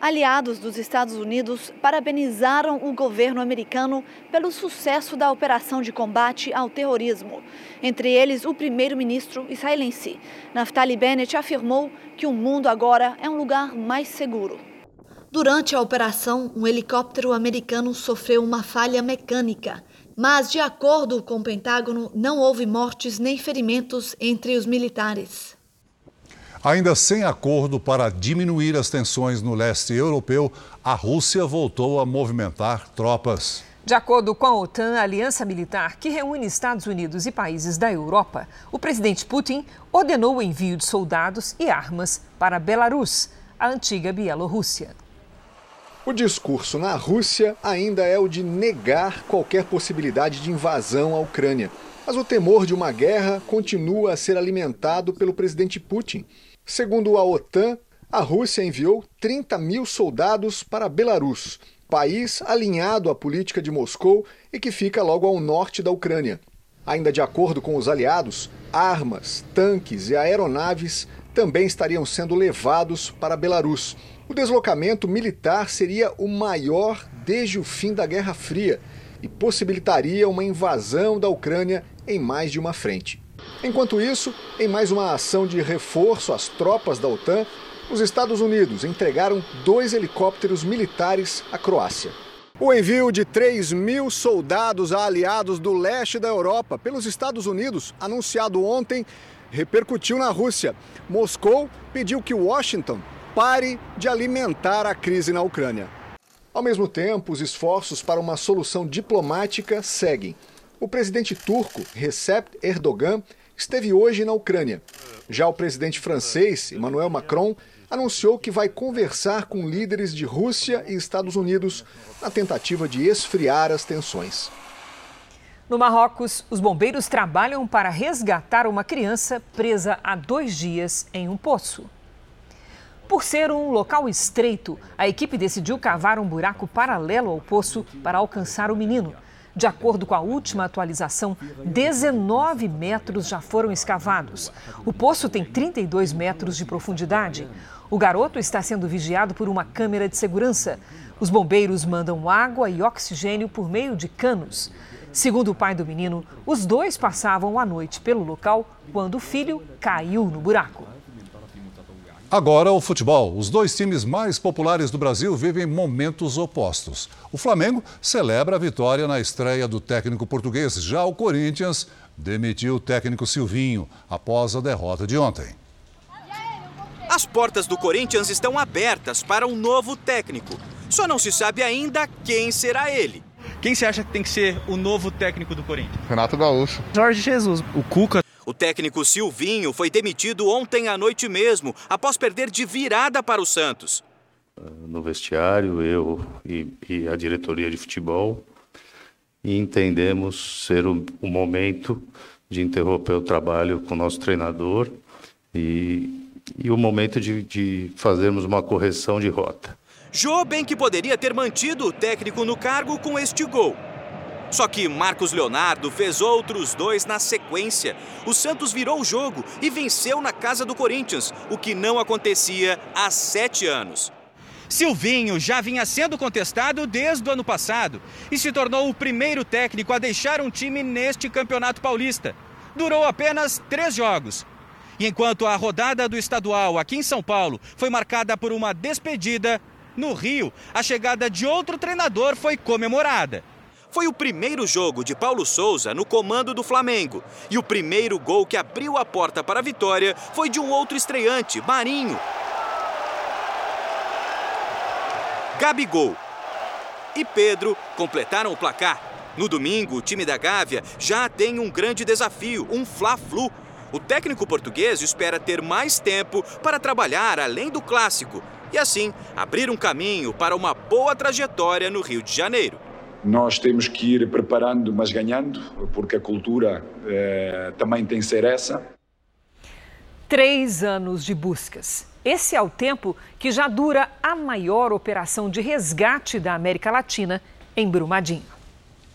Aliados dos Estados Unidos parabenizaram o governo americano pelo sucesso da operação de combate ao terrorismo. Entre eles, o primeiro-ministro israelense, Naftali Bennett, afirmou que o mundo agora é um lugar mais seguro. Durante a operação, um helicóptero americano sofreu uma falha mecânica mas, de acordo com o Pentágono, não houve mortes nem ferimentos entre os militares. Ainda sem acordo para diminuir as tensões no leste europeu, a Rússia voltou a movimentar tropas. De acordo com a OTAN, a aliança militar que reúne Estados Unidos e países da Europa, o presidente Putin ordenou o envio de soldados e armas para Belarus, a antiga Bielorrússia. O discurso na Rússia ainda é o de negar qualquer possibilidade de invasão à Ucrânia. Mas o temor de uma guerra continua a ser alimentado pelo presidente Putin. Segundo a OTAN, a Rússia enviou 30 mil soldados para Belarus, país alinhado à política de Moscou e que fica logo ao norte da Ucrânia. Ainda de acordo com os aliados, armas, tanques e aeronaves também estariam sendo levados para Belarus. O deslocamento militar seria o maior desde o fim da Guerra Fria e possibilitaria uma invasão da Ucrânia em mais de uma frente. Enquanto isso, em mais uma ação de reforço às tropas da OTAN, os Estados Unidos entregaram dois helicópteros militares à Croácia. O envio de 3 mil soldados a aliados do leste da Europa pelos Estados Unidos, anunciado ontem, repercutiu na Rússia. Moscou pediu que Washington pare de alimentar a crise na Ucrânia. Ao mesmo tempo, os esforços para uma solução diplomática seguem. O presidente turco Recep Erdogan esteve hoje na Ucrânia. Já o presidente francês Emmanuel Macron anunciou que vai conversar com líderes de Rússia e Estados Unidos na tentativa de esfriar as tensões. No Marrocos, os bombeiros trabalham para resgatar uma criança presa há dois dias em um poço. Por ser um local estreito, a equipe decidiu cavar um buraco paralelo ao poço para alcançar o menino. De acordo com a última atualização, 19 metros já foram escavados. O poço tem 32 metros de profundidade. O garoto está sendo vigiado por uma câmera de segurança. Os bombeiros mandam água e oxigênio por meio de canos. Segundo o pai do menino, os dois passavam a noite pelo local quando o filho caiu no buraco. Agora o futebol. Os dois times mais populares do Brasil vivem momentos opostos. O Flamengo celebra a vitória na estreia do técnico português. Já o Corinthians demitiu o técnico Silvinho após a derrota de ontem. As portas do Corinthians estão abertas para um novo técnico. Só não se sabe ainda quem será ele. Quem você acha que tem que ser o novo técnico do Corinthians? Renato Gaúcho. Jorge Jesus. O Cuca. O técnico Silvinho foi demitido ontem à noite mesmo, após perder de virada para o Santos. No vestiário, eu e, e a diretoria de futebol e entendemos ser o, o, momento de interromper o trabalho com o nosso treinador e, e o momento de, de fazermos uma correção de rota. Jô bem que poderia ter mantido o técnico no cargo com este gol. Só que Marcos Leonardo fez outros dois na sequência. O Santos virou o jogo e venceu na casa do Corinthians, o que não acontecia há sete anos. Silvinho já vinha sendo contestado desde o ano passado e se tornou o primeiro técnico a deixar um time neste campeonato paulista. Durou apenas três jogos. E enquanto a rodada do estadual aqui em São Paulo foi marcada por uma despedida, no Rio, a chegada de outro treinador foi comemorada foi o primeiro jogo de Paulo Souza no comando do Flamengo. E o primeiro gol que abriu a porta para a vitória foi de um outro estreante, Marinho. Gabigol e Pedro completaram o placar. No domingo, o time da Gávea já tem um grande desafio, um Fla-Flu. O técnico português espera ter mais tempo para trabalhar além do clássico e assim abrir um caminho para uma boa trajetória no Rio de Janeiro. Nós temos que ir preparando, mas ganhando, porque a cultura eh, também tem que ser essa. Três anos de buscas. Esse é o tempo que já dura a maior operação de resgate da América Latina em Brumadinho.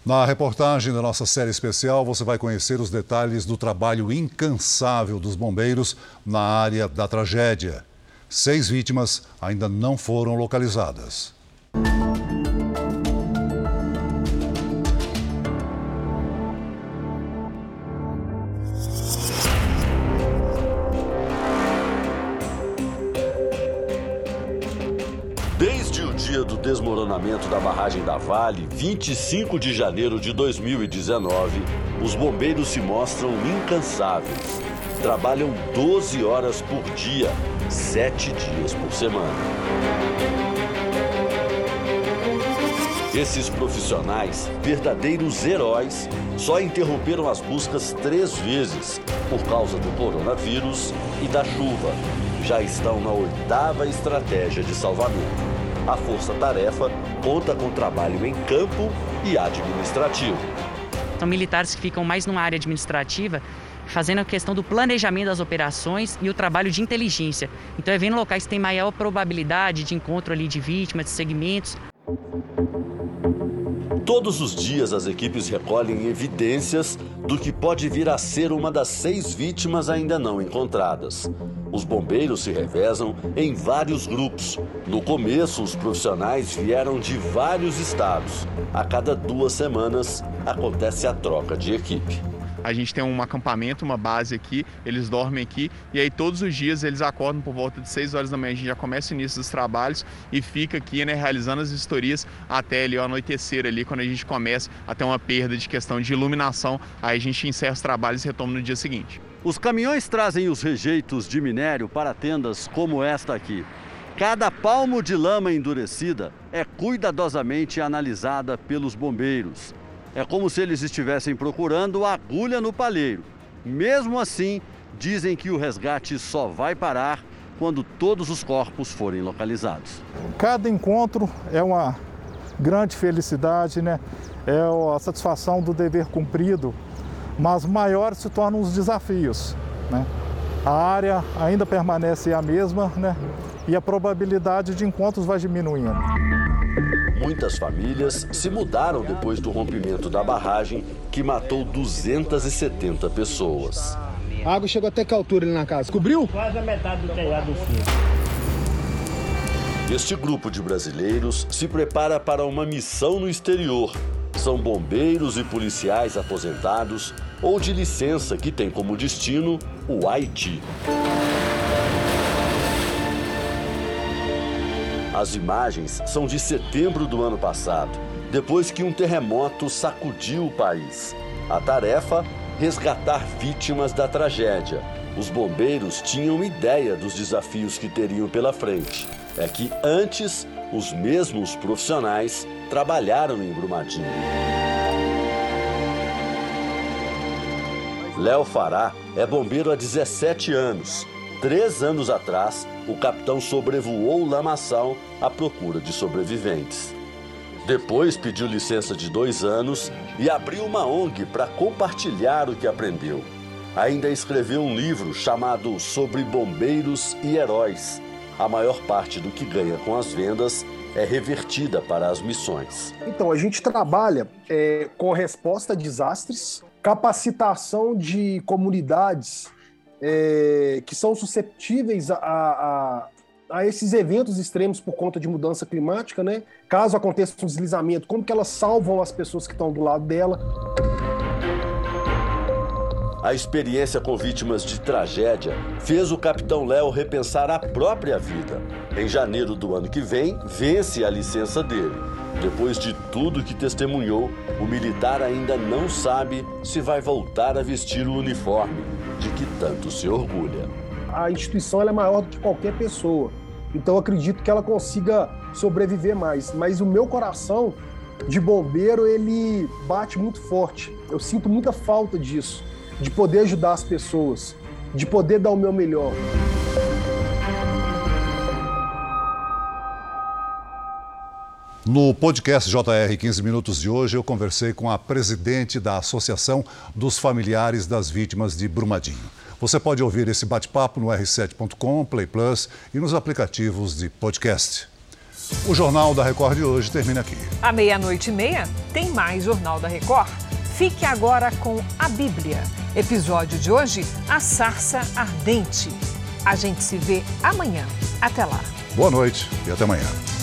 Na reportagem da nossa série especial, você vai conhecer os detalhes do trabalho incansável dos bombeiros na área da tragédia. Seis vítimas ainda não foram localizadas. Desmoronamento da barragem da Vale, 25 de janeiro de 2019, os bombeiros se mostram incansáveis. Trabalham 12 horas por dia, 7 dias por semana. Esses profissionais, verdadeiros heróis, só interromperam as buscas três vezes por causa do coronavírus e da chuva. Já estão na oitava estratégia de salvamento. A Força Tarefa conta com trabalho em campo e administrativo. São militares que ficam mais numa área administrativa, fazendo a questão do planejamento das operações e o trabalho de inteligência. Então é vendo locais que têm maior probabilidade de encontro ali de vítimas, de segmentos. Todos os dias as equipes recolhem evidências do que pode vir a ser uma das seis vítimas ainda não encontradas. Os bombeiros se revezam em vários grupos. No começo, os profissionais vieram de vários estados. A cada duas semanas acontece a troca de equipe. A gente tem um acampamento, uma base aqui, eles dormem aqui e aí todos os dias eles acordam por volta de 6 horas da manhã. A gente já começa o início dos trabalhos e fica aqui, né, realizando as vistorias até ali o anoitecer ali, quando a gente começa a ter uma perda de questão de iluminação. Aí a gente encerra os trabalhos e retoma no dia seguinte. Os caminhões trazem os rejeitos de minério para tendas como esta aqui. Cada palmo de lama endurecida é cuidadosamente analisada pelos bombeiros. É como se eles estivessem procurando agulha no palheiro. Mesmo assim, dizem que o resgate só vai parar quando todos os corpos forem localizados. Cada encontro é uma grande felicidade, né? É a satisfação do dever cumprido, mas maiores se tornam os desafios, né? A área ainda permanece a mesma, né? E a probabilidade de encontros vai diminuindo. Muitas famílias se mudaram depois do rompimento da barragem que matou 270 pessoas. A água chegou até que altura ali na casa? Cobriu? Quase a metade do telhado do fundo. Este grupo de brasileiros se prepara para uma missão no exterior. São bombeiros e policiais aposentados ou de licença que tem como destino o Haiti. As imagens são de setembro do ano passado, depois que um terremoto sacudiu o país. A tarefa: resgatar vítimas da tragédia. Os bombeiros tinham ideia dos desafios que teriam pela frente. É que antes, os mesmos profissionais trabalharam em Brumadinho. Léo Fará é bombeiro há 17 anos. Três anos atrás, o capitão sobrevoou o lamaçal à procura de sobreviventes. Depois pediu licença de dois anos e abriu uma ONG para compartilhar o que aprendeu. Ainda escreveu um livro chamado Sobre Bombeiros e Heróis. A maior parte do que ganha com as vendas é revertida para as missões. Então, a gente trabalha é, com resposta a desastres, capacitação de comunidades é, que são susceptíveis a, a, a, esses eventos extremos por conta de mudança climática, né? Caso aconteça um deslizamento, como que elas salvam as pessoas que estão do lado dela? A experiência com vítimas de tragédia fez o capitão Léo repensar a própria vida. Em janeiro do ano que vem, vence a licença dele. Depois de tudo que testemunhou, o militar ainda não sabe se vai voltar a vestir o uniforme de que tanto se orgulha. A instituição é maior do que qualquer pessoa, então acredito que ela consiga sobreviver mais. Mas o meu coração de bombeiro ele bate muito forte. Eu sinto muita falta disso de poder ajudar as pessoas, de poder dar o meu melhor. No podcast JR 15 Minutos de hoje, eu conversei com a presidente da Associação dos Familiares das Vítimas de Brumadinho. Você pode ouvir esse bate-papo no r7.com, Play Plus e nos aplicativos de podcast. O Jornal da Record de hoje termina aqui. À meia-noite e meia, tem mais Jornal da Record. Fique agora com a Bíblia. Episódio de hoje: A Sarça Ardente. A gente se vê amanhã. Até lá. Boa noite e até amanhã.